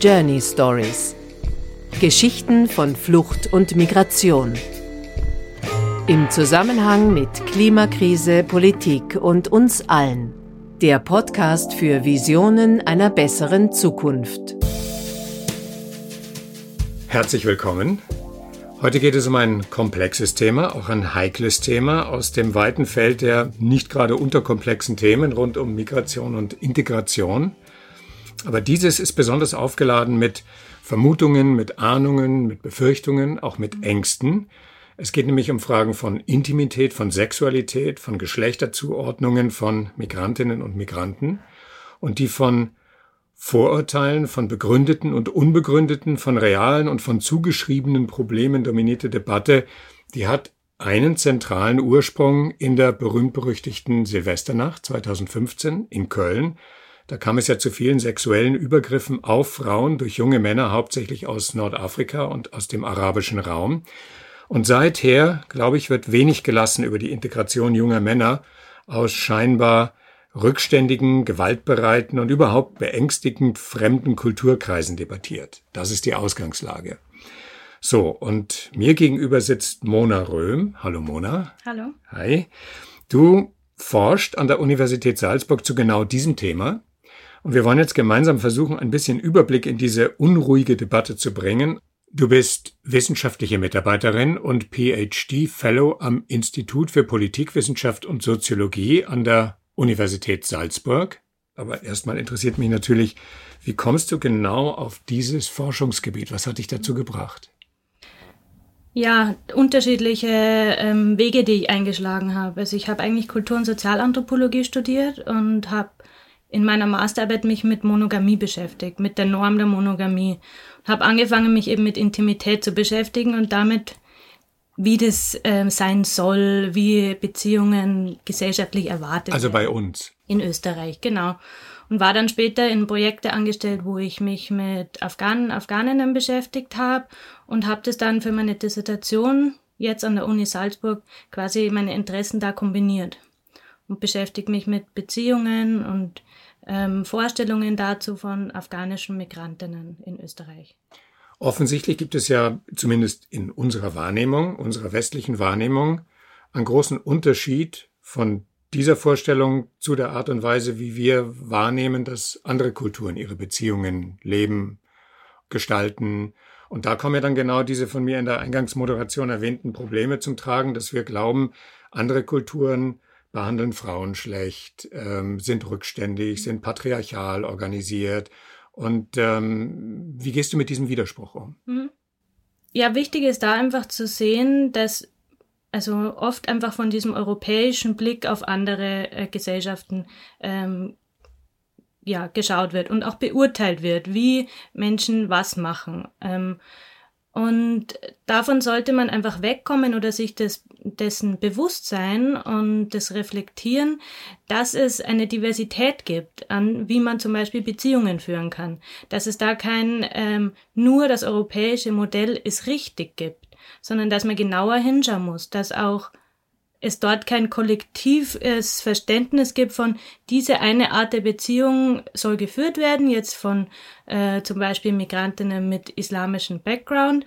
Journey Stories. Geschichten von Flucht und Migration. Im Zusammenhang mit Klimakrise, Politik und uns allen. Der Podcast für Visionen einer besseren Zukunft. Herzlich willkommen. Heute geht es um ein komplexes Thema, auch ein heikles Thema aus dem weiten Feld der nicht gerade unterkomplexen Themen rund um Migration und Integration. Aber dieses ist besonders aufgeladen mit Vermutungen, mit Ahnungen, mit Befürchtungen, auch mit Ängsten. Es geht nämlich um Fragen von Intimität, von Sexualität, von Geschlechterzuordnungen von Migrantinnen und Migranten. Und die von Vorurteilen, von begründeten und unbegründeten, von realen und von zugeschriebenen Problemen dominierte Debatte, die hat einen zentralen Ursprung in der berühmt-berüchtigten Silvesternacht 2015 in Köln, da kam es ja zu vielen sexuellen Übergriffen auf Frauen durch junge Männer, hauptsächlich aus Nordafrika und aus dem arabischen Raum. Und seither, glaube ich, wird wenig gelassen über die Integration junger Männer aus scheinbar rückständigen, gewaltbereiten und überhaupt beängstigend fremden Kulturkreisen debattiert. Das ist die Ausgangslage. So, und mir gegenüber sitzt Mona Röhm. Hallo Mona. Hallo. Hi. Du forscht an der Universität Salzburg zu genau diesem Thema und wir wollen jetzt gemeinsam versuchen, ein bisschen Überblick in diese unruhige Debatte zu bringen. Du bist wissenschaftliche Mitarbeiterin und PhD Fellow am Institut für Politikwissenschaft und Soziologie an der Universität Salzburg. Aber erstmal interessiert mich natürlich, wie kommst du genau auf dieses Forschungsgebiet? Was hat dich dazu gebracht? Ja, unterschiedliche ähm, Wege, die ich eingeschlagen habe. Also ich habe eigentlich Kultur- und Sozialanthropologie studiert und habe in meiner Masterarbeit mich mit Monogamie beschäftigt, mit der Norm der Monogamie. Habe angefangen, mich eben mit Intimität zu beschäftigen und damit, wie das äh, sein soll, wie Beziehungen gesellschaftlich erwartet Also bei uns. In Österreich, genau. Und war dann später in Projekte angestellt, wo ich mich mit Afghanen, Afghaninnen beschäftigt habe und habe das dann für meine Dissertation jetzt an der Uni Salzburg quasi meine Interessen da kombiniert und beschäftige mich mit Beziehungen und ähm, Vorstellungen dazu von afghanischen Migrantinnen in Österreich. Offensichtlich gibt es ja zumindest in unserer Wahrnehmung, unserer westlichen Wahrnehmung, einen großen Unterschied von dieser Vorstellung zu der Art und Weise, wie wir wahrnehmen, dass andere Kulturen ihre Beziehungen leben, gestalten. Und da kommen ja dann genau diese von mir in der Eingangsmoderation erwähnten Probleme zum Tragen, dass wir glauben, andere Kulturen behandeln Frauen schlecht, ähm, sind rückständig, sind patriarchal organisiert. Und ähm, wie gehst du mit diesem Widerspruch um? Mhm. Ja, wichtig ist da einfach zu sehen, dass also oft einfach von diesem europäischen Blick auf andere äh, Gesellschaften ähm, ja, geschaut wird und auch beurteilt wird, wie Menschen was machen. Ähm, und davon sollte man einfach wegkommen oder sich des, dessen bewusst sein und das reflektieren, dass es eine Diversität gibt, an wie man zum Beispiel Beziehungen führen kann. Dass es da kein ähm, nur das europäische Modell ist richtig gibt, sondern dass man genauer hinschauen muss, dass auch es dort kein kollektives Verständnis gibt von diese eine Art der Beziehung soll geführt werden, jetzt von äh, zum Beispiel Migrantinnen mit islamischem Background,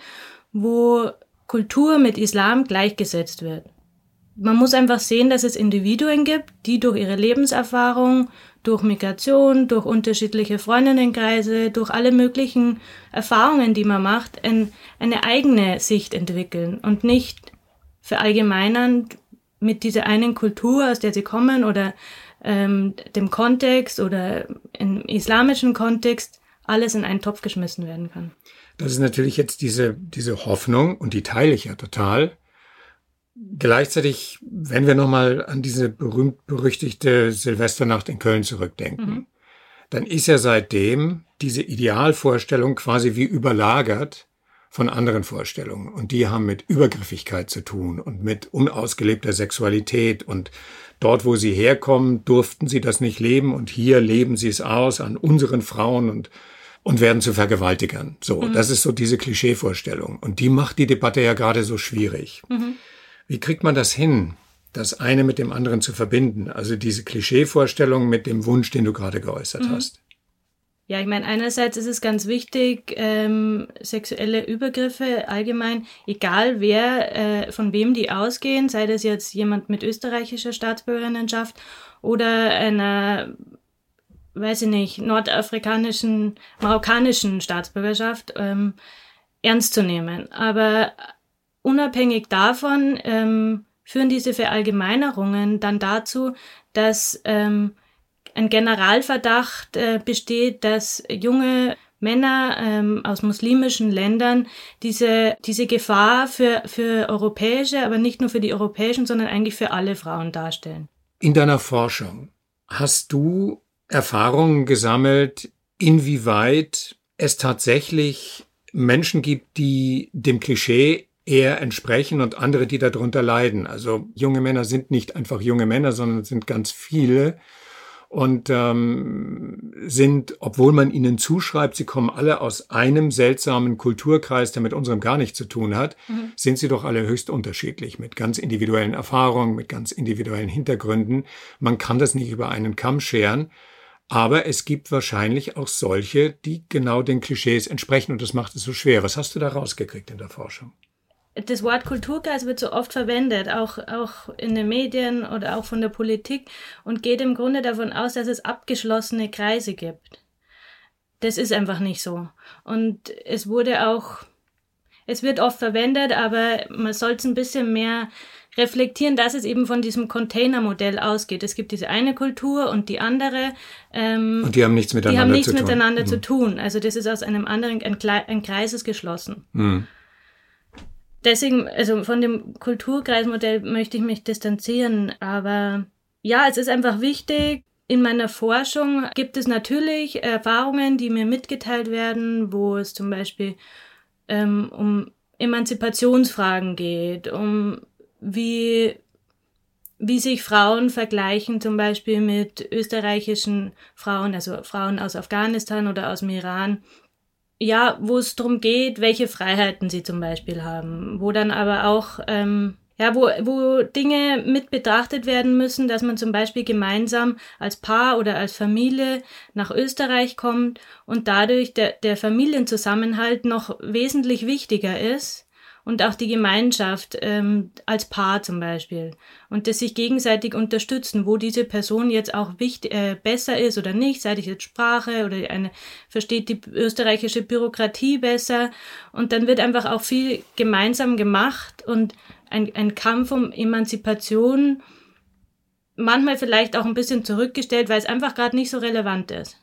wo Kultur mit Islam gleichgesetzt wird. Man muss einfach sehen, dass es Individuen gibt, die durch ihre Lebenserfahrung, durch Migration, durch unterschiedliche Freundinnenkreise, durch alle möglichen Erfahrungen, die man macht, ein, eine eigene Sicht entwickeln und nicht verallgemeinern mit dieser einen Kultur, aus der sie kommen oder ähm, dem Kontext oder im islamischen Kontext alles in einen Topf geschmissen werden kann. Das ist natürlich jetzt diese, diese Hoffnung und die teile ich ja total. Gleichzeitig, wenn wir nochmal an diese berühmt-berüchtigte Silvesternacht in Köln zurückdenken, mhm. dann ist ja seitdem diese Idealvorstellung quasi wie überlagert von anderen Vorstellungen. Und die haben mit Übergriffigkeit zu tun und mit unausgelebter Sexualität. Und dort, wo sie herkommen, durften sie das nicht leben. Und hier leben sie es aus an unseren Frauen und, und werden zu Vergewaltigern. So, mhm. das ist so diese Klischeevorstellung. Und die macht die Debatte ja gerade so schwierig. Mhm. Wie kriegt man das hin? das eine mit dem anderen zu verbinden. Also diese Klischeevorstellung mit dem Wunsch, den du gerade geäußert mhm. hast. Ja, ich meine, einerseits ist es ganz wichtig, ähm, sexuelle Übergriffe allgemein, egal wer, äh, von wem die ausgehen, sei das jetzt jemand mit österreichischer Staatsbürgerinnenschaft oder einer, weiß ich nicht, nordafrikanischen, marokkanischen Staatsbürgerschaft, ähm, ernst zu nehmen. Aber unabhängig davon ähm, führen diese Verallgemeinerungen dann dazu, dass ähm, ein Generalverdacht äh, besteht, dass junge Männer ähm, aus muslimischen Ländern diese, diese Gefahr für, für europäische, aber nicht nur für die europäischen, sondern eigentlich für alle Frauen darstellen. In deiner Forschung hast du Erfahrungen gesammelt, inwieweit es tatsächlich Menschen gibt, die dem Klischee eher entsprechen und andere, die darunter leiden. Also junge Männer sind nicht einfach junge Männer, sondern sind ganz viele, und ähm, sind, obwohl man ihnen zuschreibt, sie kommen alle aus einem seltsamen Kulturkreis, der mit unserem gar nichts zu tun hat, mhm. sind sie doch alle höchst unterschiedlich, mit ganz individuellen Erfahrungen, mit ganz individuellen Hintergründen. Man kann das nicht über einen Kamm scheren. Aber es gibt wahrscheinlich auch solche, die genau den Klischees entsprechen und das macht es so schwer. Was hast du da rausgekriegt in der Forschung? Das Wort Kulturkreis wird so oft verwendet, auch, auch in den Medien oder auch von der Politik und geht im Grunde davon aus, dass es abgeschlossene Kreise gibt. Das ist einfach nicht so. Und es wurde auch, es wird oft verwendet, aber man sollte es ein bisschen mehr reflektieren, dass es eben von diesem Containermodell ausgeht. Es gibt diese eine Kultur und die andere. Ähm, und die haben nichts miteinander, die haben nichts zu, miteinander tun. zu tun. Also das ist aus einem anderen, ein, ein Kreis ist geschlossen. Mhm deswegen, also von dem Kulturkreismodell möchte ich mich distanzieren, aber ja, es ist einfach wichtig. In meiner Forschung gibt es natürlich Erfahrungen, die mir mitgeteilt werden, wo es zum Beispiel ähm, um Emanzipationsfragen geht, um wie, wie sich Frauen vergleichen, zum Beispiel mit österreichischen Frauen, also Frauen aus Afghanistan oder aus dem Iran, ja, wo es darum geht, welche Freiheiten sie zum Beispiel haben, wo dann aber auch ähm, ja, wo, wo Dinge mit betrachtet werden müssen, dass man zum Beispiel gemeinsam als Paar oder als Familie nach Österreich kommt und dadurch der, der Familienzusammenhalt noch wesentlich wichtiger ist und auch die Gemeinschaft ähm, als Paar zum Beispiel und das sich gegenseitig unterstützen, wo diese Person jetzt auch wichtig, äh, besser ist oder nicht, sei es jetzt Sprache oder eine versteht die österreichische Bürokratie besser und dann wird einfach auch viel gemeinsam gemacht und ein, ein Kampf um Emanzipation manchmal vielleicht auch ein bisschen zurückgestellt, weil es einfach gerade nicht so relevant ist.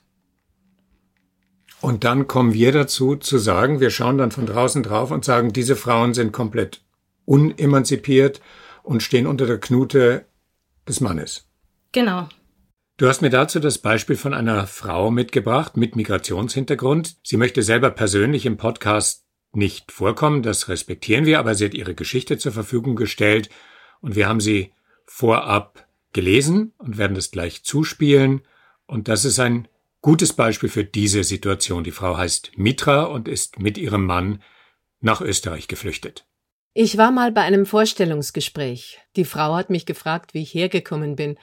Und dann kommen wir dazu zu sagen, wir schauen dann von draußen drauf und sagen, diese Frauen sind komplett unemanzipiert und stehen unter der Knute des Mannes. Genau. Du hast mir dazu das Beispiel von einer Frau mitgebracht mit Migrationshintergrund. Sie möchte selber persönlich im Podcast nicht vorkommen, das respektieren wir, aber sie hat ihre Geschichte zur Verfügung gestellt und wir haben sie vorab gelesen und werden das gleich zuspielen. Und das ist ein Gutes Beispiel für diese Situation. Die Frau heißt Mitra und ist mit ihrem Mann nach Österreich geflüchtet. Ich war mal bei einem Vorstellungsgespräch. Die Frau hat mich gefragt, wie ich hergekommen bin.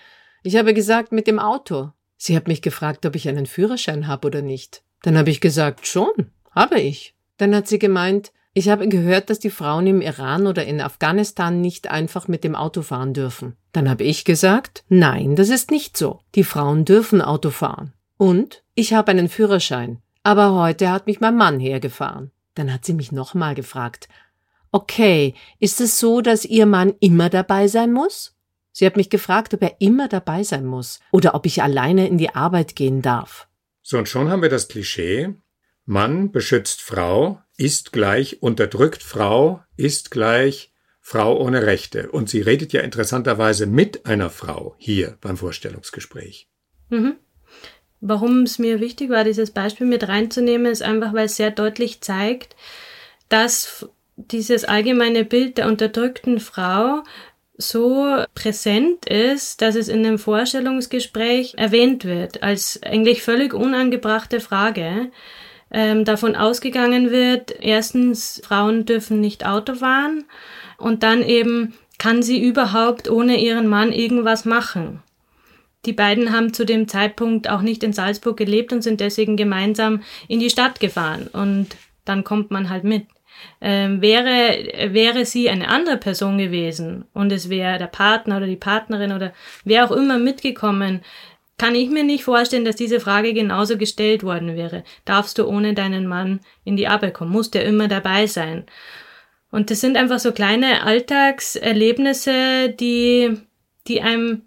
Ich habe gesagt, mit dem Auto. Sie hat mich gefragt, ob ich einen Führerschein habe oder nicht. Dann habe ich gesagt, schon, habe ich. Dann hat sie gemeint, ich habe gehört, dass die Frauen im Iran oder in Afghanistan nicht einfach mit dem Auto fahren dürfen. Dann habe ich gesagt, nein, das ist nicht so. Die Frauen dürfen Auto fahren. Und ich habe einen Führerschein, aber heute hat mich mein Mann hergefahren. Dann hat sie mich nochmal gefragt. Okay, ist es so, dass Ihr Mann immer dabei sein muss? Sie hat mich gefragt, ob er immer dabei sein muss oder ob ich alleine in die Arbeit gehen darf. So, und schon haben wir das Klischee. Mann beschützt Frau, ist gleich unterdrückt Frau, ist gleich Frau ohne Rechte. Und sie redet ja interessanterweise mit einer Frau hier beim Vorstellungsgespräch. Mhm. Warum es mir wichtig war, dieses Beispiel mit reinzunehmen, ist einfach, weil es sehr deutlich zeigt, dass dieses allgemeine Bild der unterdrückten Frau so präsent ist, dass es in dem Vorstellungsgespräch erwähnt wird, als eigentlich völlig unangebrachte Frage. Ähm, davon ausgegangen wird, erstens, Frauen dürfen nicht Auto fahren und dann eben, kann sie überhaupt ohne ihren Mann irgendwas machen? Die beiden haben zu dem Zeitpunkt auch nicht in Salzburg gelebt und sind deswegen gemeinsam in die Stadt gefahren. Und dann kommt man halt mit. Ähm, wäre, wäre sie eine andere Person gewesen und es wäre der Partner oder die Partnerin oder wer auch immer mitgekommen, kann ich mir nicht vorstellen, dass diese Frage genauso gestellt worden wäre. Darfst du ohne deinen Mann in die Arbeit kommen? Muss der immer dabei sein? Und das sind einfach so kleine Alltagserlebnisse, die, die einem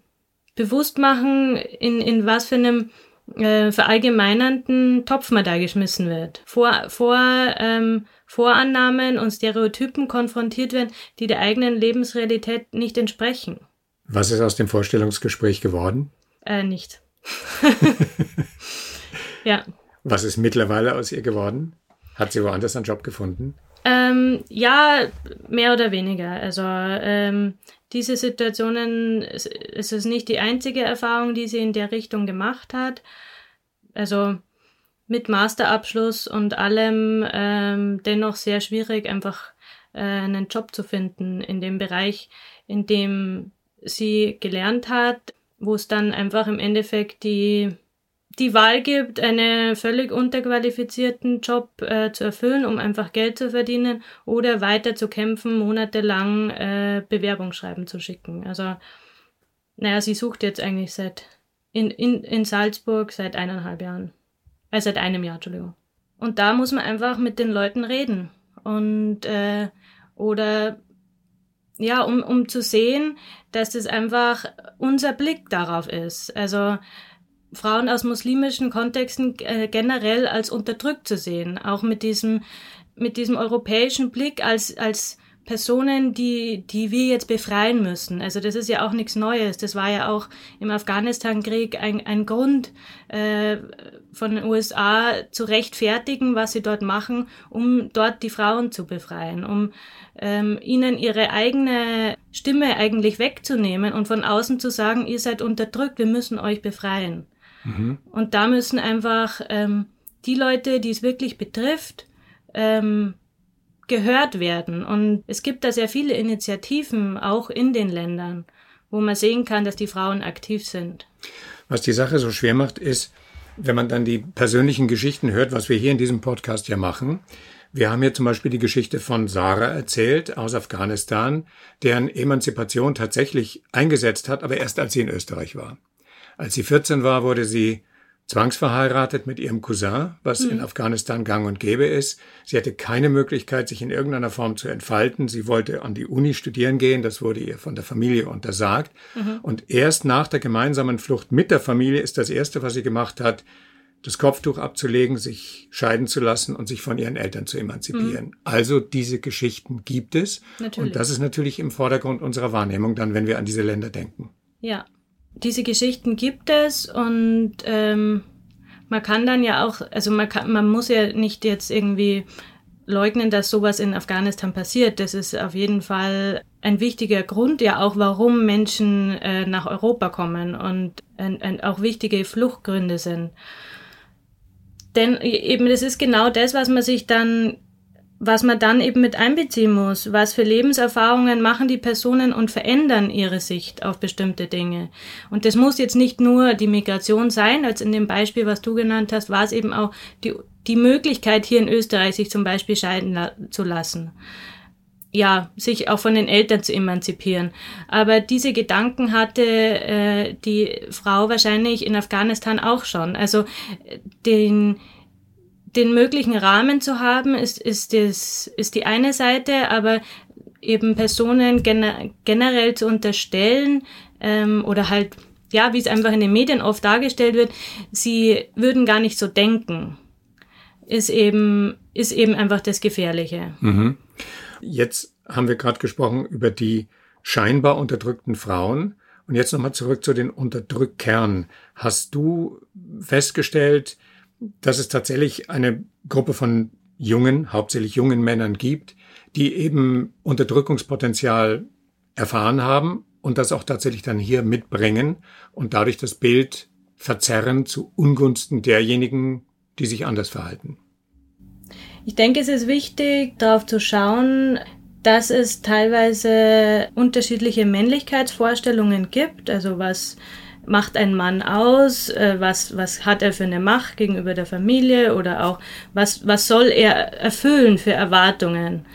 bewusst machen, in, in was für einem äh, verallgemeinernden Topf man da geschmissen wird. Vor, vor ähm, Vorannahmen und Stereotypen konfrontiert werden, die der eigenen Lebensrealität nicht entsprechen. Was ist aus dem Vorstellungsgespräch geworden? Äh, nicht. ja. Was ist mittlerweile aus ihr geworden? Hat sie woanders einen Job gefunden? Ähm, ja, mehr oder weniger. Also ähm, diese Situationen, es, ist nicht die einzige Erfahrung, die sie in der Richtung gemacht hat. Also mit Masterabschluss und allem ähm, dennoch sehr schwierig, einfach äh, einen Job zu finden in dem Bereich, in dem sie gelernt hat, wo es dann einfach im Endeffekt die die Wahl gibt, einen völlig unterqualifizierten Job äh, zu erfüllen, um einfach Geld zu verdienen oder weiter zu kämpfen, monatelang äh, Bewerbungsschreiben zu schicken. Also, naja, sie sucht jetzt eigentlich seit in, in, in Salzburg seit eineinhalb Jahren. Äh, seit einem Jahr, Entschuldigung. Und da muss man einfach mit den Leuten reden. Und äh, oder ja, um, um zu sehen, dass das einfach unser Blick darauf ist. Also Frauen aus muslimischen Kontexten äh, generell als unterdrückt zu sehen, auch mit diesem mit diesem europäischen Blick als als Personen, die die wir jetzt befreien müssen. Also das ist ja auch nichts Neues. Das war ja auch im Afghanistan-Krieg ein, ein Grund äh, von den USA zu rechtfertigen, was sie dort machen, um dort die Frauen zu befreien, um ähm, ihnen ihre eigene Stimme eigentlich wegzunehmen und von außen zu sagen, ihr seid unterdrückt, wir müssen euch befreien. Mhm. Und da müssen einfach ähm, die Leute, die es wirklich betrifft, ähm, gehört werden. Und es gibt da sehr viele Initiativen, auch in den Ländern, wo man sehen kann, dass die Frauen aktiv sind. Was die Sache so schwer macht, ist, wenn man dann die persönlichen Geschichten hört, was wir hier in diesem Podcast ja machen. Wir haben hier zum Beispiel die Geschichte von Sarah erzählt aus Afghanistan, deren Emanzipation tatsächlich eingesetzt hat, aber erst als sie in Österreich war. Als sie 14 war, wurde sie zwangsverheiratet mit ihrem Cousin, was mhm. in Afghanistan gang und gäbe ist. Sie hatte keine Möglichkeit, sich in irgendeiner Form zu entfalten. Sie wollte an die Uni studieren gehen, das wurde ihr von der Familie untersagt. Mhm. Und erst nach der gemeinsamen Flucht mit der Familie ist das Erste, was sie gemacht hat, das Kopftuch abzulegen, sich scheiden zu lassen und sich von ihren Eltern zu emanzipieren. Mhm. Also diese Geschichten gibt es. Natürlich. Und das ist natürlich im Vordergrund unserer Wahrnehmung dann, wenn wir an diese Länder denken. Ja, diese Geschichten gibt es und ähm, man kann dann ja auch, also man kann, man muss ja nicht jetzt irgendwie leugnen, dass sowas in Afghanistan passiert. Das ist auf jeden Fall ein wichtiger Grund, ja auch, warum Menschen äh, nach Europa kommen und ein, auch wichtige Fluchtgründe sind. Denn eben das ist genau das, was man sich dann was man dann eben mit einbeziehen muss. Was für Lebenserfahrungen machen die Personen und verändern ihre Sicht auf bestimmte Dinge. Und das muss jetzt nicht nur die Migration sein, als in dem Beispiel, was du genannt hast, war es eben auch die, die Möglichkeit, hier in Österreich sich zum Beispiel scheiden la zu lassen. Ja, sich auch von den Eltern zu emanzipieren. Aber diese Gedanken hatte äh, die Frau wahrscheinlich in Afghanistan auch schon. Also äh, den den möglichen Rahmen zu haben, ist, ist, das, ist die eine Seite, aber eben Personen gener generell zu unterstellen ähm, oder halt, ja, wie es einfach in den Medien oft dargestellt wird, sie würden gar nicht so denken, ist eben, ist eben einfach das Gefährliche. Mhm. Jetzt haben wir gerade gesprochen über die scheinbar unterdrückten Frauen. Und jetzt nochmal zurück zu den Unterdrückern. Hast du festgestellt, dass es tatsächlich eine Gruppe von jungen, hauptsächlich jungen Männern gibt, die eben Unterdrückungspotenzial erfahren haben und das auch tatsächlich dann hier mitbringen und dadurch das Bild verzerren zu Ungunsten derjenigen, die sich anders verhalten. Ich denke, es ist wichtig, darauf zu schauen, dass es teilweise unterschiedliche Männlichkeitsvorstellungen gibt, also was macht ein Mann aus, äh, was, was hat er für eine Macht gegenüber der Familie oder auch was, was soll er erfüllen für Erwartungen.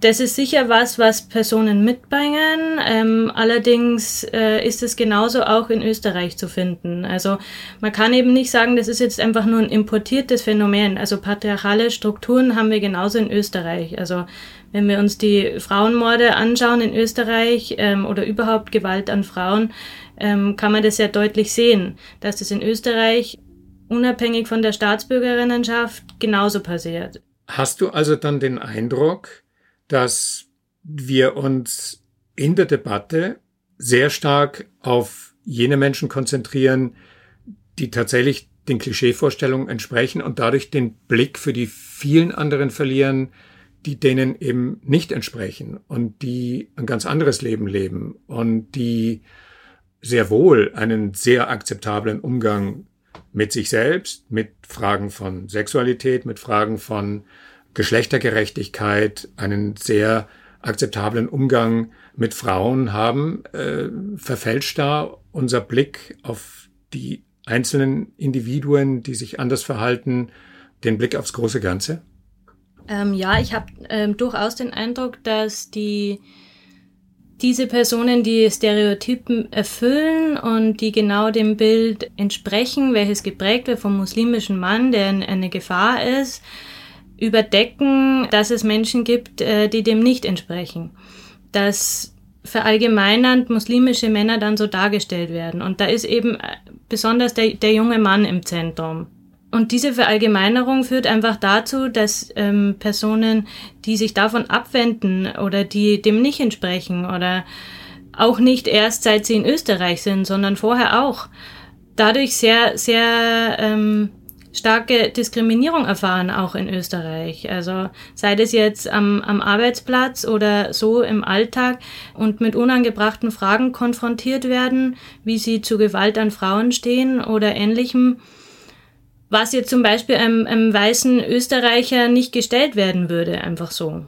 Das ist sicher was, was Personen mitbringen. Ähm, allerdings äh, ist es genauso auch in Österreich zu finden. Also man kann eben nicht sagen, das ist jetzt einfach nur ein importiertes Phänomen. Also patriarchale Strukturen haben wir genauso in Österreich. Also wenn wir uns die Frauenmorde anschauen in Österreich ähm, oder überhaupt Gewalt an Frauen, ähm, kann man das sehr deutlich sehen, dass das in Österreich unabhängig von der Staatsbürgerinnenschaft genauso passiert. Hast du also dann den Eindruck, dass wir uns in der Debatte sehr stark auf jene Menschen konzentrieren, die tatsächlich den Klischeevorstellungen entsprechen und dadurch den Blick für die vielen anderen verlieren, die denen eben nicht entsprechen und die ein ganz anderes Leben leben und die sehr wohl einen sehr akzeptablen Umgang mit sich selbst, mit Fragen von Sexualität, mit Fragen von Geschlechtergerechtigkeit, einen sehr akzeptablen Umgang mit Frauen haben, äh, verfälscht da unser Blick auf die einzelnen Individuen, die sich anders verhalten, den Blick aufs große Ganze? Ähm, ja, ich habe ähm, durchaus den Eindruck, dass die diese Personen, die Stereotypen erfüllen und die genau dem Bild entsprechen, welches geprägt wird vom muslimischen Mann, der eine Gefahr ist, überdecken, dass es Menschen gibt, äh, die dem nicht entsprechen. Dass verallgemeinernd muslimische Männer dann so dargestellt werden. Und da ist eben äh, besonders der, der junge Mann im Zentrum. Und diese Verallgemeinerung führt einfach dazu, dass ähm, Personen, die sich davon abwenden oder die dem nicht entsprechen oder auch nicht erst seit sie in Österreich sind, sondern vorher auch, dadurch sehr, sehr ähm, starke Diskriminierung erfahren, auch in Österreich. Also sei das jetzt am, am Arbeitsplatz oder so im Alltag und mit unangebrachten Fragen konfrontiert werden, wie sie zu Gewalt an Frauen stehen oder ähnlichem, was jetzt zum Beispiel einem, einem weißen Österreicher nicht gestellt werden würde, einfach so.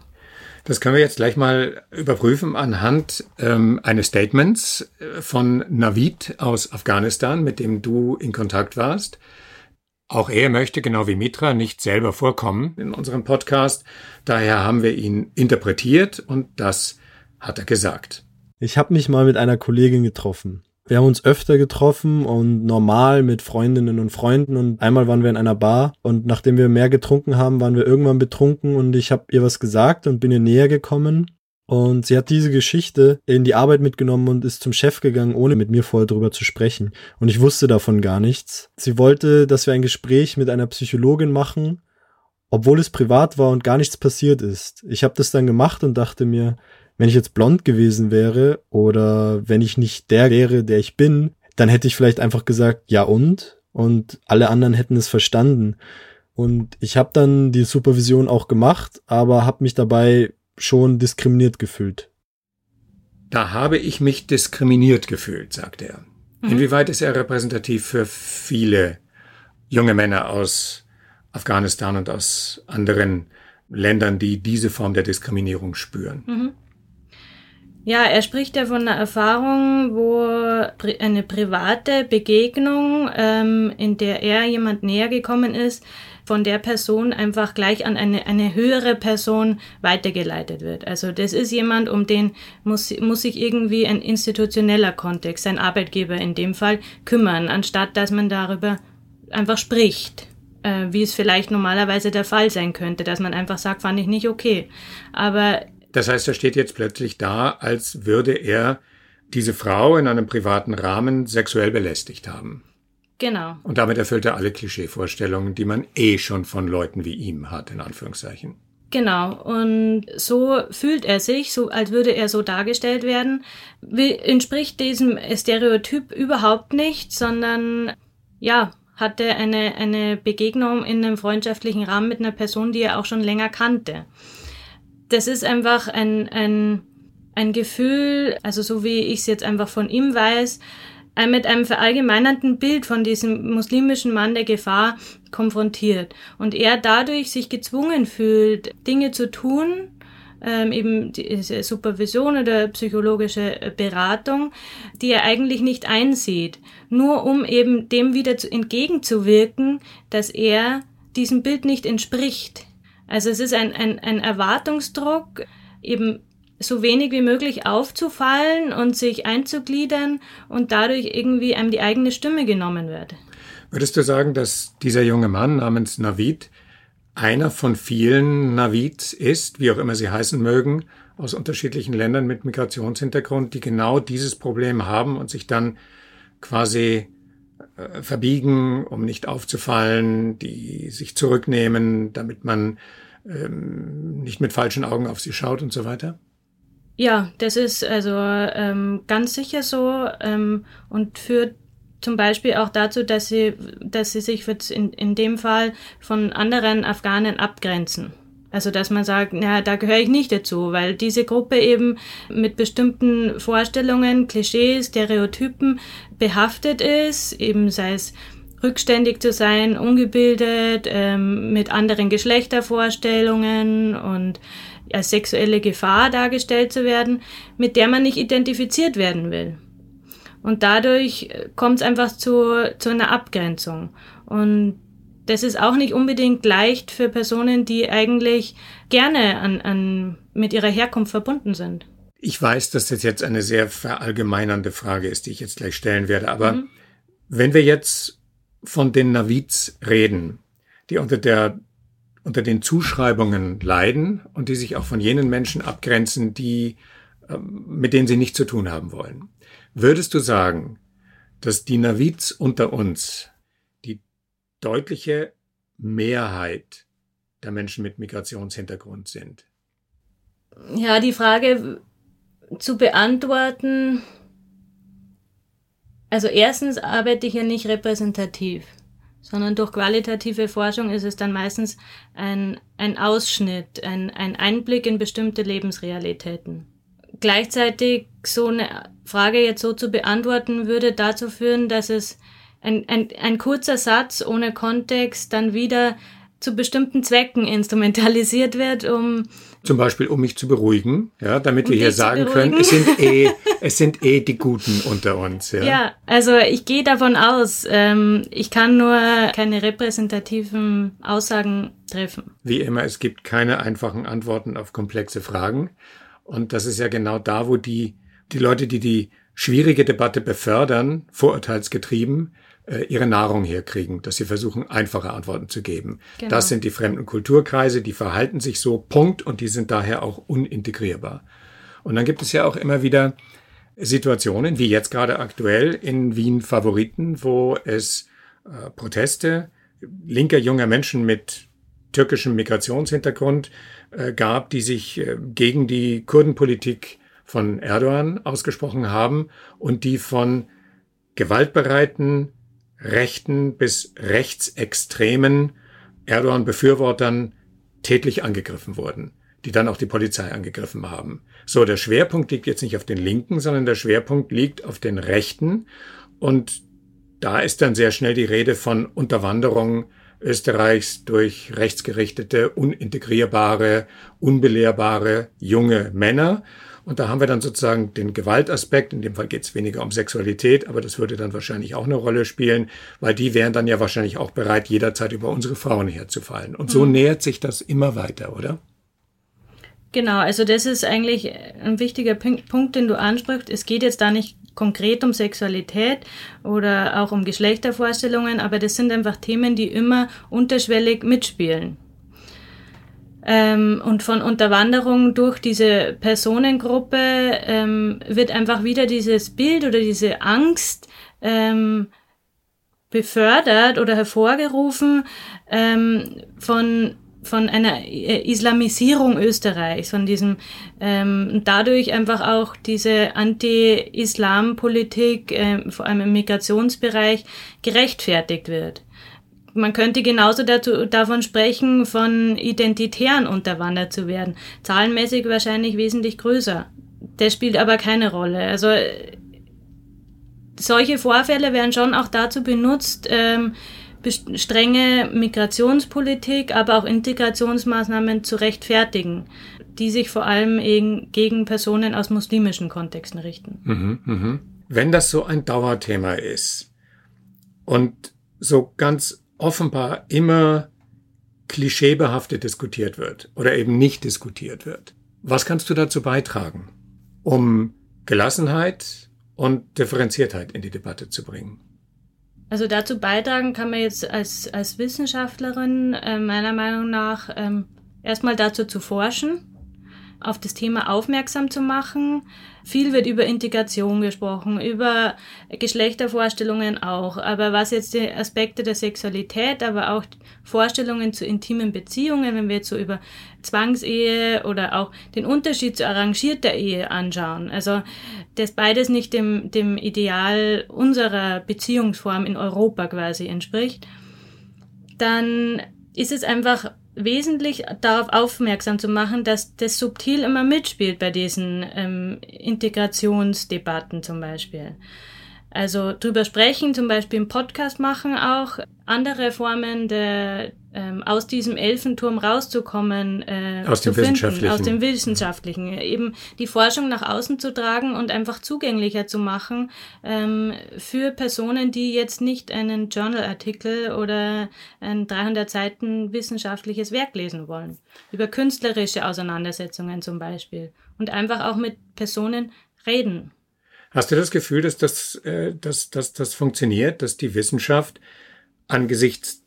Das können wir jetzt gleich mal überprüfen anhand ähm, eines Statements äh, von Navid aus Afghanistan, mit dem du in Kontakt warst. Auch er möchte, genau wie Mitra, nicht selber vorkommen in unserem Podcast. Daher haben wir ihn interpretiert und das hat er gesagt. Ich habe mich mal mit einer Kollegin getroffen. Wir haben uns öfter getroffen und normal mit Freundinnen und Freunden und einmal waren wir in einer Bar und nachdem wir mehr getrunken haben, waren wir irgendwann betrunken und ich habe ihr was gesagt und bin ihr näher gekommen und sie hat diese Geschichte in die Arbeit mitgenommen und ist zum Chef gegangen, ohne mit mir vorher drüber zu sprechen. Und ich wusste davon gar nichts. Sie wollte, dass wir ein Gespräch mit einer Psychologin machen, obwohl es privat war und gar nichts passiert ist. Ich habe das dann gemacht und dachte mir, wenn ich jetzt blond gewesen wäre oder wenn ich nicht der wäre, der ich bin, dann hätte ich vielleicht einfach gesagt, ja und? Und alle anderen hätten es verstanden. Und ich habe dann die Supervision auch gemacht, aber habe mich dabei schon diskriminiert gefühlt. Da habe ich mich diskriminiert gefühlt, sagt er. Mhm. Inwieweit ist er repräsentativ für viele junge Männer aus Afghanistan und aus anderen Ländern, die diese Form der Diskriminierung spüren? Mhm. Ja, er spricht ja von einer Erfahrung, wo eine private Begegnung, ähm, in der er jemand näher gekommen ist, von der Person einfach gleich an eine, eine höhere Person weitergeleitet wird. Also das ist jemand, um den muss, muss sich irgendwie ein institutioneller Kontext, ein Arbeitgeber in dem Fall, kümmern, anstatt dass man darüber einfach spricht. Äh, wie es vielleicht normalerweise der Fall sein könnte, dass man einfach sagt, fand ich nicht okay. Aber das heißt, er steht jetzt plötzlich da, als würde er diese Frau in einem privaten Rahmen sexuell belästigt haben. Genau. Und damit erfüllt er alle Klischeevorstellungen, die man eh schon von Leuten wie ihm hat, in Anführungszeichen. Genau, und so fühlt er sich, so als würde er so dargestellt werden, wie, entspricht diesem Stereotyp überhaupt nicht, sondern ja, hatte eine, eine Begegnung in einem freundschaftlichen Rahmen mit einer Person, die er auch schon länger kannte. Das ist einfach ein, ein, ein Gefühl, also so wie ich es jetzt einfach von ihm weiß, mit einem verallgemeinernden Bild von diesem muslimischen Mann der Gefahr konfrontiert und er dadurch sich gezwungen fühlt, Dinge zu tun, ähm, eben diese Supervision oder psychologische äh, Beratung, die er eigentlich nicht einsieht, nur um eben dem wieder zu, entgegenzuwirken, dass er diesem Bild nicht entspricht. Also es ist ein, ein, ein Erwartungsdruck, eben so wenig wie möglich aufzufallen und sich einzugliedern und dadurch irgendwie einem die eigene Stimme genommen wird. Würdest du sagen, dass dieser junge Mann namens Navid einer von vielen Navids ist, wie auch immer sie heißen mögen, aus unterschiedlichen Ländern mit Migrationshintergrund, die genau dieses Problem haben und sich dann quasi äh, verbiegen, um nicht aufzufallen, die sich zurücknehmen, damit man ähm, nicht mit falschen Augen auf sie schaut und so weiter? Ja, das ist also ähm, ganz sicher so ähm, und führt zum Beispiel auch dazu, dass sie, dass sie sich in, in dem Fall von anderen Afghanen abgrenzen. Also dass man sagt, na, da gehöre ich nicht dazu, weil diese Gruppe eben mit bestimmten Vorstellungen, Klischees, Stereotypen behaftet ist, eben sei es rückständig zu sein, ungebildet, ähm, mit anderen Geschlechtervorstellungen und als sexuelle Gefahr dargestellt zu werden, mit der man nicht identifiziert werden will. Und dadurch kommt es einfach zu, zu einer Abgrenzung. Und das ist auch nicht unbedingt leicht für Personen, die eigentlich gerne an, an, mit ihrer Herkunft verbunden sind. Ich weiß, dass das jetzt eine sehr verallgemeinernde Frage ist, die ich jetzt gleich stellen werde. Aber mhm. wenn wir jetzt von den Navids reden, die unter der unter den Zuschreibungen leiden und die sich auch von jenen Menschen abgrenzen, die ähm, mit denen sie nichts zu tun haben wollen. Würdest du sagen, dass die Navids unter uns deutliche Mehrheit der Menschen mit Migrationshintergrund sind? Ja, die Frage zu beantworten. Also erstens arbeite ich ja nicht repräsentativ, sondern durch qualitative Forschung ist es dann meistens ein, ein Ausschnitt, ein, ein Einblick in bestimmte Lebensrealitäten gleichzeitig so eine Frage jetzt so zu beantworten, würde dazu führen, dass es ein, ein, ein kurzer Satz ohne Kontext dann wieder zu bestimmten Zwecken instrumentalisiert wird, um zum Beispiel um mich zu beruhigen, ja, damit um wir hier sagen können, es sind eh, es sind eh die Guten unter uns. Ja, ja also ich gehe davon aus, ähm, ich kann nur keine repräsentativen Aussagen treffen. Wie immer, es gibt keine einfachen Antworten auf komplexe Fragen. Und das ist ja genau da, wo die, die Leute, die die schwierige Debatte befördern, vorurteilsgetrieben, äh, ihre Nahrung herkriegen, dass sie versuchen, einfache Antworten zu geben. Genau. Das sind die fremden Kulturkreise, die verhalten sich so, Punkt, und die sind daher auch unintegrierbar. Und dann gibt es ja auch immer wieder Situationen, wie jetzt gerade aktuell in Wien Favoriten, wo es äh, Proteste linker junger Menschen mit türkischem Migrationshintergrund äh, gab, die sich äh, gegen die Kurdenpolitik von Erdogan ausgesprochen haben und die von gewaltbereiten, rechten bis rechtsextremen Erdogan-Befürwortern tätlich angegriffen wurden, die dann auch die Polizei angegriffen haben. So, der Schwerpunkt liegt jetzt nicht auf den Linken, sondern der Schwerpunkt liegt auf den Rechten und da ist dann sehr schnell die Rede von Unterwanderung Österreichs durch rechtsgerichtete, unintegrierbare, unbelehrbare junge Männer. Und da haben wir dann sozusagen den Gewaltaspekt. In dem Fall geht es weniger um Sexualität, aber das würde dann wahrscheinlich auch eine Rolle spielen, weil die wären dann ja wahrscheinlich auch bereit, jederzeit über unsere Frauen herzufallen. Und so mhm. nähert sich das immer weiter, oder? Genau, also das ist eigentlich ein wichtiger Punkt, den du ansprichst. Es geht jetzt da nicht konkret um Sexualität oder auch um Geschlechtervorstellungen, aber das sind einfach Themen, die immer unterschwellig mitspielen. Ähm, und von Unterwanderung durch diese Personengruppe ähm, wird einfach wieder dieses Bild oder diese Angst ähm, befördert oder hervorgerufen ähm, von von einer äh, Islamisierung Österreichs, von diesem ähm, dadurch einfach auch diese Anti-Islam-Politik, äh, vor allem im Migrationsbereich, gerechtfertigt wird. Man könnte genauso dazu, davon sprechen, von Identitären unterwandert zu werden. Zahlenmäßig wahrscheinlich wesentlich größer. Das spielt aber keine Rolle. Also solche Vorfälle werden schon auch dazu benutzt, ähm, strenge Migrationspolitik, aber auch Integrationsmaßnahmen zu rechtfertigen. die sich vor allem gegen Personen aus muslimischen Kontexten richten. Mhm, mhm. Wenn das so ein Dauerthema ist und so ganz offenbar immer klischeebehaftet diskutiert wird oder eben nicht diskutiert wird, was kannst du dazu beitragen, um Gelassenheit und Differenziertheit in die Debatte zu bringen? Also dazu beitragen kann man jetzt als, als Wissenschaftlerin äh, meiner Meinung nach ähm, erstmal dazu zu forschen, auf das Thema aufmerksam zu machen. Viel wird über Integration gesprochen, über Geschlechtervorstellungen auch. Aber was jetzt die Aspekte der Sexualität, aber auch Vorstellungen zu intimen Beziehungen, wenn wir jetzt so über Zwangsehe oder auch den Unterschied zu arrangierter Ehe anschauen. Also das beides nicht dem, dem Ideal unserer Beziehungsform in Europa quasi entspricht, dann ist es einfach wesentlich darauf aufmerksam zu machen, dass das subtil immer mitspielt bei diesen ähm, Integrationsdebatten zum Beispiel. Also drüber sprechen, zum Beispiel im Podcast machen auch, andere Formen der, ähm, aus diesem Elfenturm rauszukommen, äh, aus dem finden, wissenschaftlichen. aus dem wissenschaftlichen, eben die Forschung nach außen zu tragen und einfach zugänglicher zu machen ähm, für Personen, die jetzt nicht einen Journalartikel oder ein 300 Seiten wissenschaftliches Werk lesen wollen, über künstlerische Auseinandersetzungen zum Beispiel und einfach auch mit Personen reden. Hast du das Gefühl, dass das, äh, dass, dass das funktioniert, dass die Wissenschaft angesichts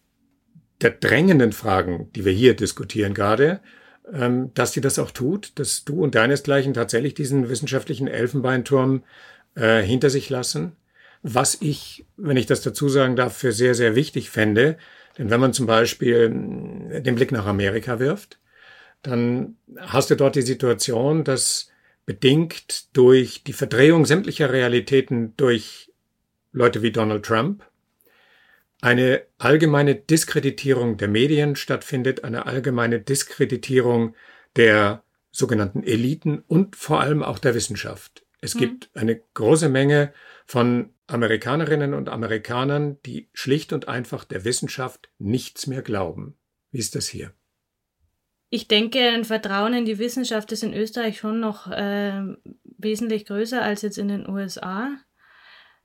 der drängenden Fragen, die wir hier diskutieren gerade, ähm, dass sie das auch tut, dass du und deinesgleichen tatsächlich diesen wissenschaftlichen Elfenbeinturm äh, hinter sich lassen? Was ich, wenn ich das dazu sagen darf, für sehr, sehr wichtig fände, denn wenn man zum Beispiel den Blick nach Amerika wirft, dann hast du dort die Situation, dass bedingt durch die Verdrehung sämtlicher Realitäten durch Leute wie Donald Trump, eine allgemeine Diskreditierung der Medien stattfindet, eine allgemeine Diskreditierung der sogenannten Eliten und vor allem auch der Wissenschaft. Es mhm. gibt eine große Menge von Amerikanerinnen und Amerikanern, die schlicht und einfach der Wissenschaft nichts mehr glauben. Wie ist das hier? ich denke, ein Vertrauen in die Wissenschaft ist in Österreich schon noch äh, wesentlich größer als jetzt in den USA.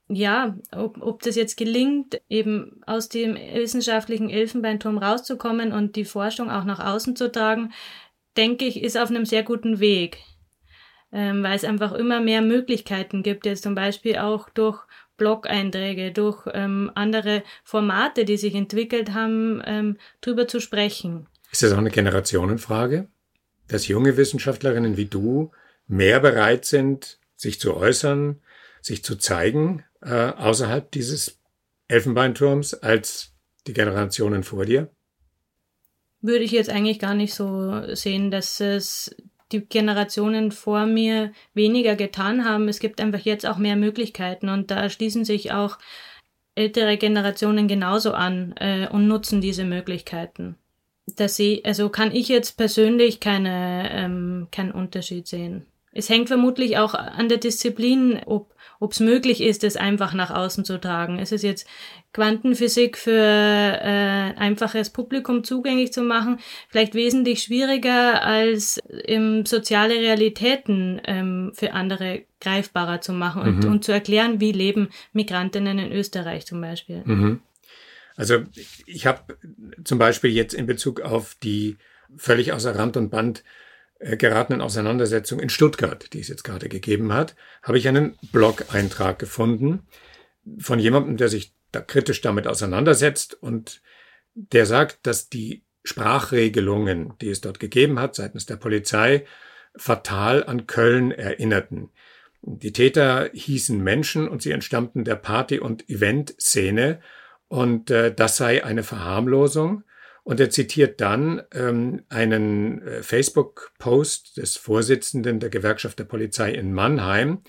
Ja, ob, ob das jetzt gelingt, eben aus dem wissenschaftlichen Elfenbeinturm rauszukommen und die Forschung auch nach außen zu tragen, denke ich, ist auf einem sehr guten Weg. Ähm, weil es einfach immer mehr Möglichkeiten gibt, jetzt zum Beispiel auch durch Blog-Einträge, durch ähm, andere Formate, die sich entwickelt haben, ähm, drüber zu sprechen. Ist das auch eine Generationenfrage, dass junge Wissenschaftlerinnen wie du mehr bereit sind, sich zu äußern, sich zu zeigen äh, außerhalb dieses Elfenbeinturms als die Generationen vor dir? Würde ich jetzt eigentlich gar nicht so sehen, dass es die Generationen vor mir weniger getan haben. Es gibt einfach jetzt auch mehr Möglichkeiten und da schließen sich auch ältere Generationen genauso an äh, und nutzen diese Möglichkeiten da sehe, also kann ich jetzt persönlich keine, ähm, keinen Unterschied sehen. Es hängt vermutlich auch an der Disziplin, ob es möglich ist, es einfach nach außen zu tragen. Ist es jetzt Quantenphysik für äh, einfaches Publikum zugänglich zu machen, vielleicht wesentlich schwieriger als im soziale Realitäten ähm, für andere greifbarer zu machen und, mhm. und zu erklären, wie leben Migrantinnen in Österreich zum Beispiel. Mhm. Also ich habe zum Beispiel jetzt in Bezug auf die völlig außer Rand und Band geratenen Auseinandersetzung in Stuttgart, die es jetzt gerade gegeben hat, habe ich einen Blog-Eintrag gefunden von jemandem, der sich da kritisch damit auseinandersetzt und der sagt, dass die Sprachregelungen, die es dort gegeben hat seitens der Polizei, fatal an Köln erinnerten. Die Täter hießen Menschen und sie entstammten der Party- und Event-Szene und äh, das sei eine Verharmlosung. Und er zitiert dann ähm, einen äh, Facebook-Post des Vorsitzenden der Gewerkschaft der Polizei in Mannheim,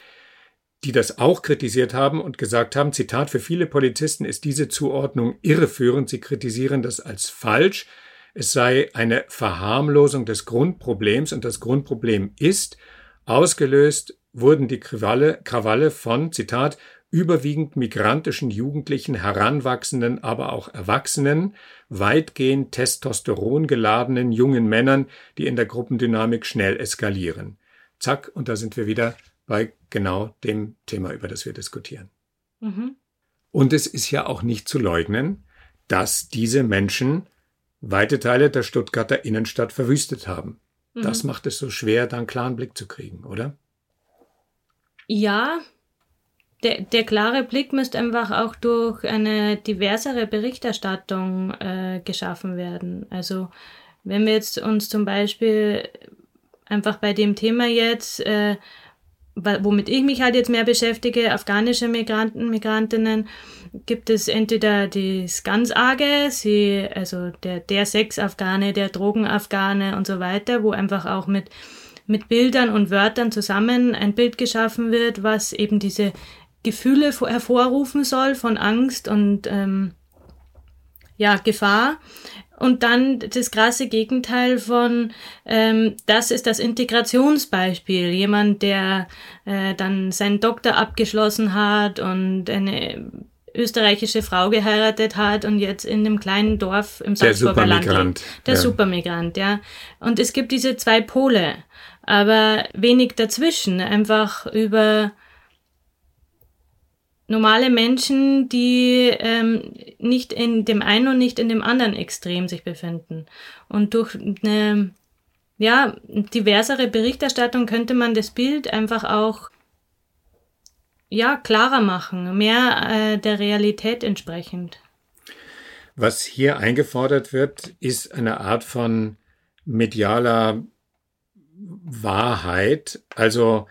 die das auch kritisiert haben und gesagt haben, Zitat, für viele Polizisten ist diese Zuordnung irreführend. Sie kritisieren das als falsch. Es sei eine Verharmlosung des Grundproblems und das Grundproblem ist, ausgelöst wurden die Krawalle, Krawalle von, Zitat, überwiegend migrantischen Jugendlichen, Heranwachsenden, aber auch Erwachsenen, weitgehend Testosteron geladenen jungen Männern, die in der Gruppendynamik schnell eskalieren. Zack, und da sind wir wieder bei genau dem Thema, über das wir diskutieren. Mhm. Und es ist ja auch nicht zu leugnen, dass diese Menschen weite Teile der Stuttgarter Innenstadt verwüstet haben. Mhm. Das macht es so schwer, da einen klaren Blick zu kriegen, oder? Ja, der, der klare Blick müsste einfach auch durch eine diversere Berichterstattung äh, geschaffen werden. Also wenn wir jetzt uns zum Beispiel einfach bei dem Thema jetzt, äh, womit ich mich halt jetzt mehr beschäftige, afghanische Migranten, Migrantinnen, gibt es entweder das ganz arge, sie, also der, der Sexafghane, der Drogenafghane und so weiter, wo einfach auch mit, mit Bildern und Wörtern zusammen ein Bild geschaffen wird, was eben diese Gefühle hervorrufen soll von Angst und ähm, ja, Gefahr. Und dann das krasse Gegenteil von, ähm, das ist das Integrationsbeispiel. Jemand, der äh, dann seinen Doktor abgeschlossen hat und eine österreichische Frau geheiratet hat und jetzt in einem kleinen Dorf im Salzburger Land lebt. Der ja. Supermigrant, ja. Und es gibt diese zwei Pole, aber wenig dazwischen. Einfach über normale Menschen, die ähm, nicht in dem einen und nicht in dem anderen Extrem sich befinden. Und durch eine ja, diversere Berichterstattung könnte man das Bild einfach auch ja, klarer machen, mehr äh, der Realität entsprechend. Was hier eingefordert wird, ist eine Art von medialer Wahrheit, also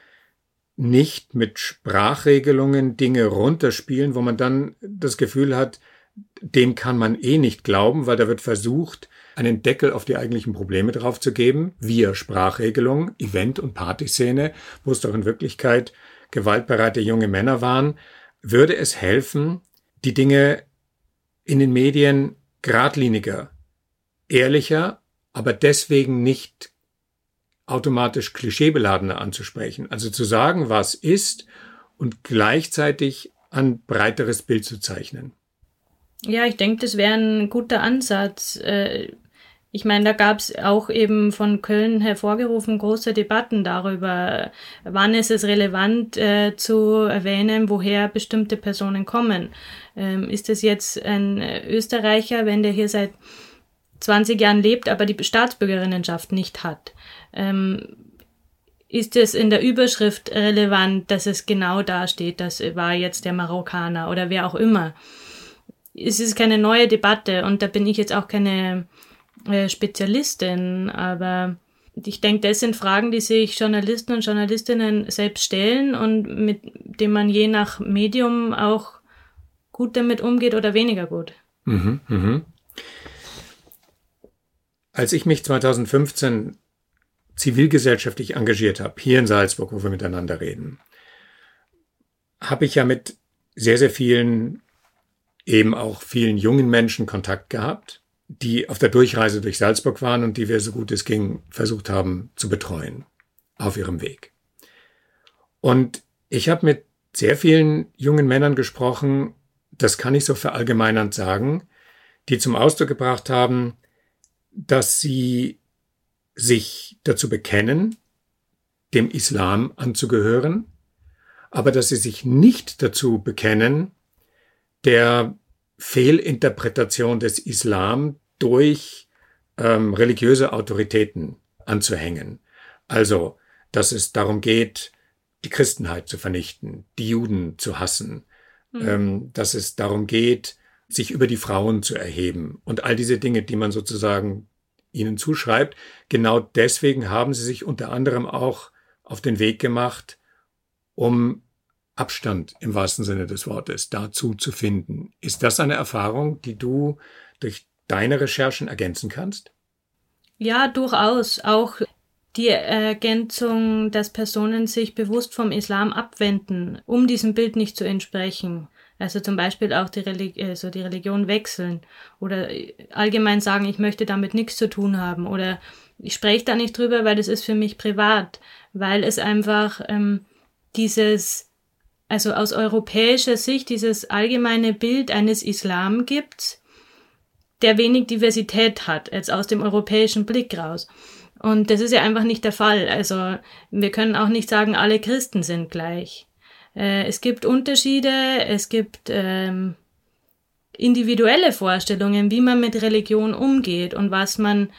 nicht mit Sprachregelungen Dinge runterspielen, wo man dann das Gefühl hat, dem kann man eh nicht glauben, weil da wird versucht, einen Deckel auf die eigentlichen Probleme draufzugeben, via Sprachregelung, Event- und Partyszene, wo es doch in Wirklichkeit gewaltbereite junge Männer waren, würde es helfen, die Dinge in den Medien geradliniger, ehrlicher, aber deswegen nicht automatisch klischeebeladener anzusprechen. Also zu sagen, was ist und gleichzeitig ein breiteres Bild zu zeichnen. Ja, ich denke, das wäre ein guter Ansatz. Äh, ich meine, da gab es auch eben von Köln hervorgerufen große Debatten darüber, wann ist es relevant äh, zu erwähnen, woher bestimmte Personen kommen. Ähm, ist es jetzt ein Österreicher, wenn der hier seit 20 Jahren lebt, aber die Staatsbürgerinnenschaft nicht hat? Ähm, ist es in der Überschrift relevant, dass es genau da steht, das war jetzt der Marokkaner oder wer auch immer. Es ist keine neue Debatte und da bin ich jetzt auch keine äh, Spezialistin, aber ich denke, das sind Fragen, die sich Journalisten und Journalistinnen selbst stellen und mit dem man je nach Medium auch gut damit umgeht oder weniger gut. Mhm, mhm. Als ich mich 2015 zivilgesellschaftlich engagiert habe, hier in Salzburg, wo wir miteinander reden, habe ich ja mit sehr, sehr vielen, eben auch vielen jungen Menschen Kontakt gehabt, die auf der Durchreise durch Salzburg waren und die wir so gut es ging versucht haben zu betreuen auf ihrem Weg. Und ich habe mit sehr vielen jungen Männern gesprochen, das kann ich so verallgemeinernd sagen, die zum Ausdruck gebracht haben, dass sie sich dazu bekennen, dem Islam anzugehören, aber dass sie sich nicht dazu bekennen, der Fehlinterpretation des Islam durch ähm, religiöse Autoritäten anzuhängen. Also, dass es darum geht, die Christenheit zu vernichten, die Juden zu hassen, mhm. ähm, dass es darum geht, sich über die Frauen zu erheben und all diese Dinge, die man sozusagen ihnen zuschreibt. Genau deswegen haben sie sich unter anderem auch auf den Weg gemacht, um Abstand im wahrsten Sinne des Wortes dazu zu finden. Ist das eine Erfahrung, die du durch deine Recherchen ergänzen kannst? Ja, durchaus. Auch die Ergänzung, dass Personen sich bewusst vom Islam abwenden, um diesem Bild nicht zu entsprechen. Also zum Beispiel auch die, Religi also die Religion wechseln oder allgemein sagen, ich möchte damit nichts zu tun haben oder ich spreche da nicht drüber, weil das ist für mich privat, weil es einfach ähm, dieses also aus europäischer Sicht dieses allgemeine Bild eines Islam gibt, der wenig Diversität hat, jetzt aus dem europäischen Blick raus. Und das ist ja einfach nicht der Fall. Also wir können auch nicht sagen, alle Christen sind gleich. Äh, es gibt Unterschiede, es gibt ähm, individuelle Vorstellungen, wie man mit Religion umgeht und was man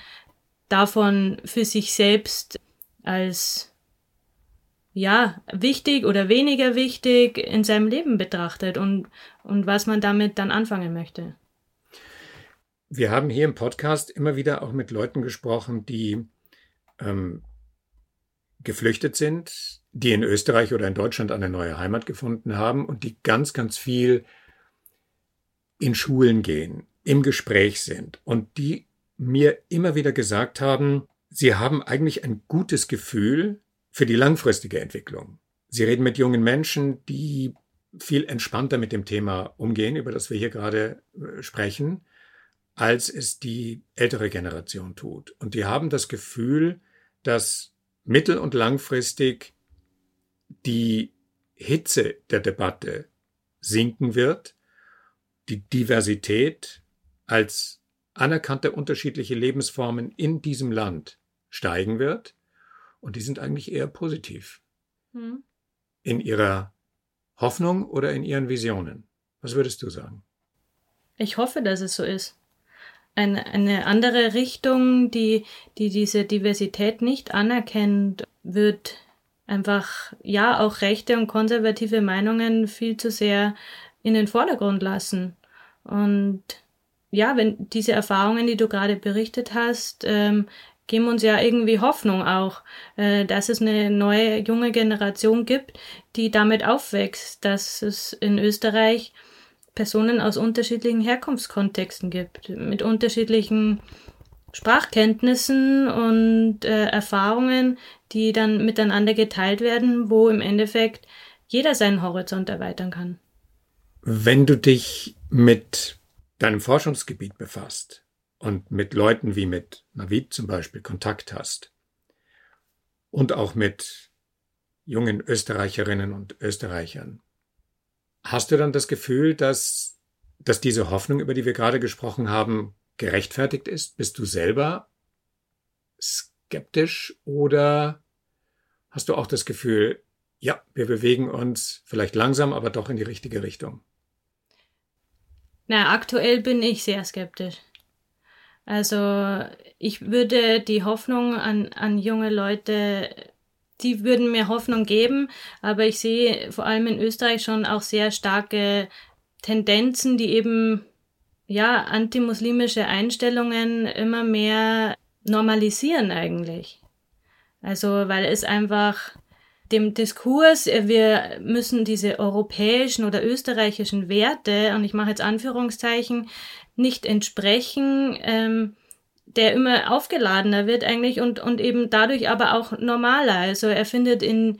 davon für sich selbst als ja, wichtig oder weniger wichtig in seinem Leben betrachtet und, und was man damit dann anfangen möchte. Wir haben hier im Podcast immer wieder auch mit Leuten gesprochen, die ähm, geflüchtet sind, die in Österreich oder in Deutschland eine neue Heimat gefunden haben und die ganz, ganz viel in Schulen gehen, im Gespräch sind und die mir immer wieder gesagt haben, sie haben eigentlich ein gutes Gefühl für die langfristige Entwicklung. Sie reden mit jungen Menschen, die viel entspannter mit dem Thema umgehen, über das wir hier gerade äh, sprechen, als es die ältere Generation tut. Und die haben das Gefühl, dass mittel- und langfristig die Hitze der Debatte sinken wird, die Diversität als anerkannte unterschiedliche Lebensformen in diesem Land steigen wird. Und die sind eigentlich eher positiv hm. in ihrer Hoffnung oder in ihren Visionen. Was würdest du sagen? Ich hoffe, dass es so ist eine, eine andere Richtung, die, die diese Diversität nicht anerkennt, wird einfach, ja, auch rechte und konservative Meinungen viel zu sehr in den Vordergrund lassen. Und ja, wenn diese Erfahrungen, die du gerade berichtet hast, ähm, geben uns ja irgendwie Hoffnung auch, äh, dass es eine neue junge Generation gibt, die damit aufwächst, dass es in Österreich Personen aus unterschiedlichen Herkunftskontexten gibt, mit unterschiedlichen Sprachkenntnissen und äh, Erfahrungen, die dann miteinander geteilt werden, wo im Endeffekt jeder seinen Horizont erweitern kann. Wenn du dich mit deinem Forschungsgebiet befasst und mit Leuten wie mit Navid zum Beispiel Kontakt hast und auch mit jungen Österreicherinnen und Österreichern, Hast du dann das Gefühl, dass, dass diese Hoffnung, über die wir gerade gesprochen haben, gerechtfertigt ist? Bist du selber skeptisch oder hast du auch das Gefühl, ja, wir bewegen uns vielleicht langsam, aber doch in die richtige Richtung? Na, aktuell bin ich sehr skeptisch. Also ich würde die Hoffnung an, an junge Leute die würden mir Hoffnung geben, aber ich sehe vor allem in Österreich schon auch sehr starke Tendenzen, die eben ja antimuslimische Einstellungen immer mehr normalisieren eigentlich. Also weil es einfach dem Diskurs, wir müssen diese europäischen oder österreichischen Werte, und ich mache jetzt Anführungszeichen, nicht entsprechen, ähm, der immer aufgeladener wird eigentlich und, und eben dadurch aber auch normaler. Also er findet in,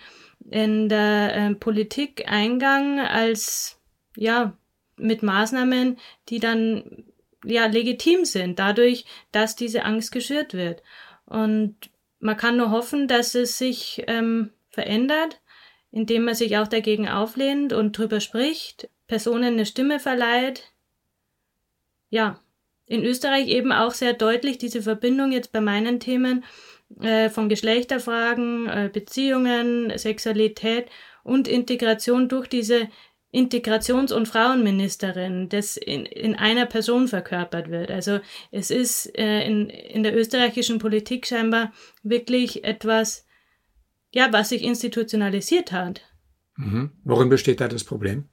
in der äh, Politik Eingang als, ja, mit Maßnahmen, die dann, ja, legitim sind, dadurch, dass diese Angst geschürt wird. Und man kann nur hoffen, dass es sich ähm, verändert, indem man sich auch dagegen auflehnt und drüber spricht, Personen eine Stimme verleiht. Ja, in Österreich eben auch sehr deutlich diese Verbindung jetzt bei meinen Themen äh, von Geschlechterfragen, äh, Beziehungen, Sexualität und Integration durch diese Integrations- und Frauenministerin, das in, in einer Person verkörpert wird. Also es ist äh, in, in der österreichischen Politik scheinbar wirklich etwas, ja, was sich institutionalisiert hat. Mhm. Worin besteht da das Problem?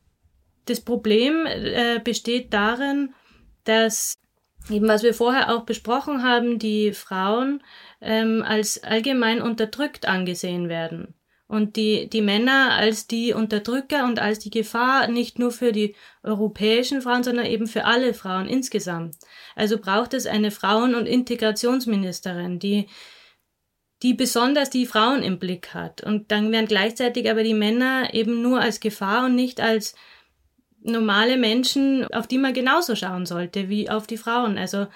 Das Problem äh, besteht darin, dass eben was wir vorher auch besprochen haben, die Frauen ähm, als allgemein unterdrückt angesehen werden. Und die, die Männer als die Unterdrücker und als die Gefahr nicht nur für die europäischen Frauen, sondern eben für alle Frauen insgesamt. Also braucht es eine Frauen- und Integrationsministerin, die, die besonders die Frauen im Blick hat. Und dann werden gleichzeitig aber die Männer eben nur als Gefahr und nicht als normale Menschen, auf die man genauso schauen sollte wie auf die Frauen. Also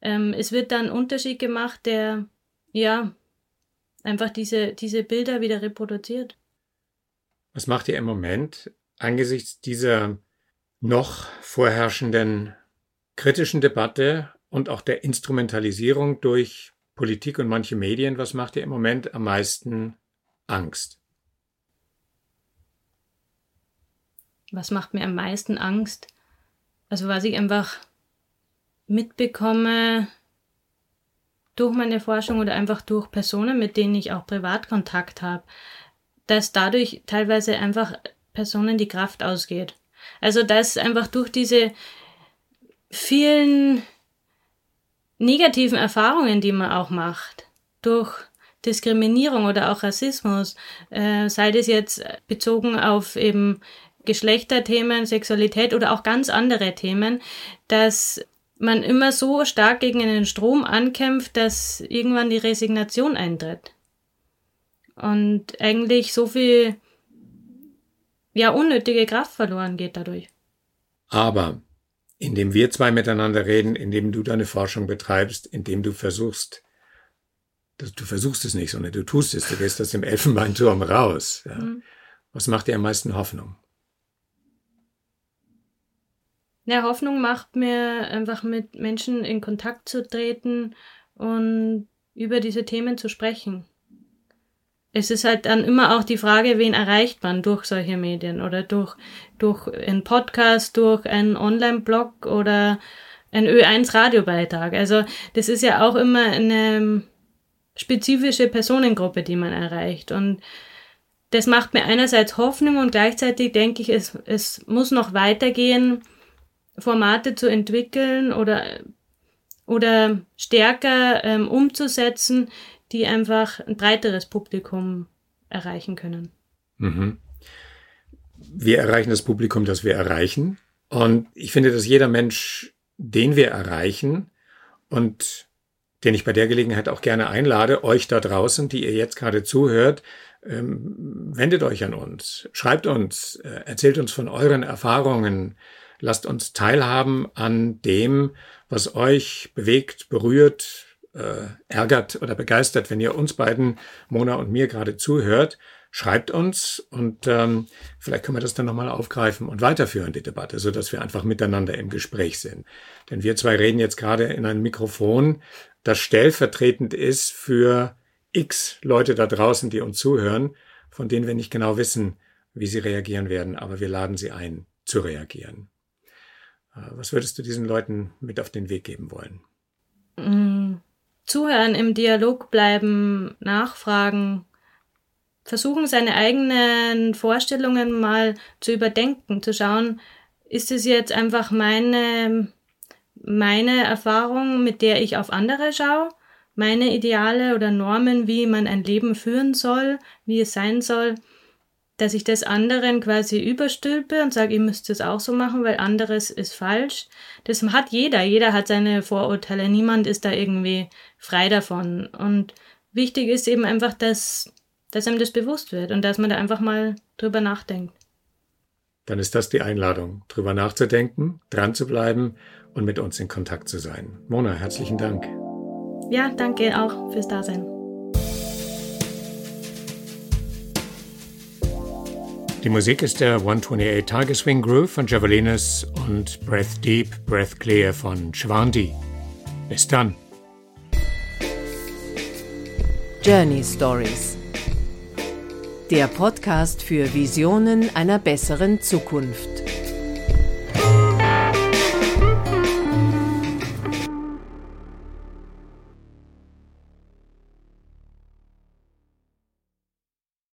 ähm, es wird dann Unterschied gemacht, der ja einfach diese, diese Bilder wieder reproduziert. Was macht ihr im Moment angesichts dieser noch vorherrschenden kritischen Debatte und auch der Instrumentalisierung durch Politik und manche Medien, was macht ihr im Moment am meisten Angst? Was macht mir am meisten Angst? Also was ich einfach mitbekomme durch meine Forschung oder einfach durch Personen, mit denen ich auch Privatkontakt habe, dass dadurch teilweise einfach Personen die Kraft ausgeht. Also dass einfach durch diese vielen negativen Erfahrungen, die man auch macht, durch Diskriminierung oder auch Rassismus, äh, sei das jetzt bezogen auf eben Geschlechterthemen, Sexualität oder auch ganz andere Themen, dass man immer so stark gegen einen Strom ankämpft, dass irgendwann die Resignation eintritt. Und eigentlich so viel ja unnötige Kraft verloren geht dadurch. Aber indem wir zwei miteinander reden, indem du deine Forschung betreibst, indem du versuchst, du versuchst es nicht, sondern du tust es, du gehst aus dem Elfenbeinturm raus. Ja. Mhm. Was macht dir am meisten Hoffnung? Ja, Hoffnung macht mir einfach mit Menschen in Kontakt zu treten und über diese Themen zu sprechen es ist halt dann immer auch die Frage, wen erreicht man durch solche Medien oder durch, durch einen Podcast, durch einen Online-Blog oder einen Ö1-Radiobeitrag. Also das ist ja auch immer eine spezifische Personengruppe, die man erreicht. Und das macht mir einerseits Hoffnung und gleichzeitig denke ich, es, es muss noch weitergehen, Formate zu entwickeln oder, oder stärker ähm, umzusetzen, die einfach ein breiteres Publikum erreichen können. Mhm. Wir erreichen das Publikum, das wir erreichen. Und ich finde, dass jeder Mensch, den wir erreichen und den ich bei der Gelegenheit auch gerne einlade, euch da draußen, die ihr jetzt gerade zuhört, ähm, wendet euch an uns, schreibt uns, äh, erzählt uns von euren Erfahrungen, lasst uns teilhaben an dem, was euch bewegt, berührt, äh, ärgert oder begeistert, wenn ihr uns beiden, Mona und mir, gerade zuhört. Schreibt uns und ähm, vielleicht können wir das dann nochmal aufgreifen und weiterführen, die Debatte, so dass wir einfach miteinander im Gespräch sind. Denn wir zwei reden jetzt gerade in ein Mikrofon, das stellvertretend ist für x Leute da draußen, die uns zuhören, von denen wir nicht genau wissen, wie sie reagieren werden, aber wir laden sie ein, zu reagieren. Äh, was würdest du diesen Leuten mit auf den Weg geben wollen? Mm, zuhören, im Dialog bleiben, nachfragen, versuchen seine eigenen Vorstellungen mal zu überdenken, zu schauen, ist es jetzt einfach meine, meine Erfahrung, mit der ich auf andere schaue, meine Ideale oder Normen, wie man ein Leben führen soll, wie es sein soll, dass ich das anderen quasi überstülpe und sage, ihr müsst es auch so machen, weil anderes ist falsch. Das hat jeder. Jeder hat seine Vorurteile. Niemand ist da irgendwie frei davon. Und wichtig ist eben einfach, dass, dass einem das bewusst wird und dass man da einfach mal drüber nachdenkt. Dann ist das die Einladung, drüber nachzudenken, dran zu bleiben und mit uns in Kontakt zu sein. Mona, herzlichen Dank. Ja, danke auch fürs Dasein. Die Musik ist der 128 Tageswing Groove von Javelinas und Breath Deep, Breath Clear von Schwanti. Bis dann. Journey Stories. Der Podcast für Visionen einer besseren Zukunft.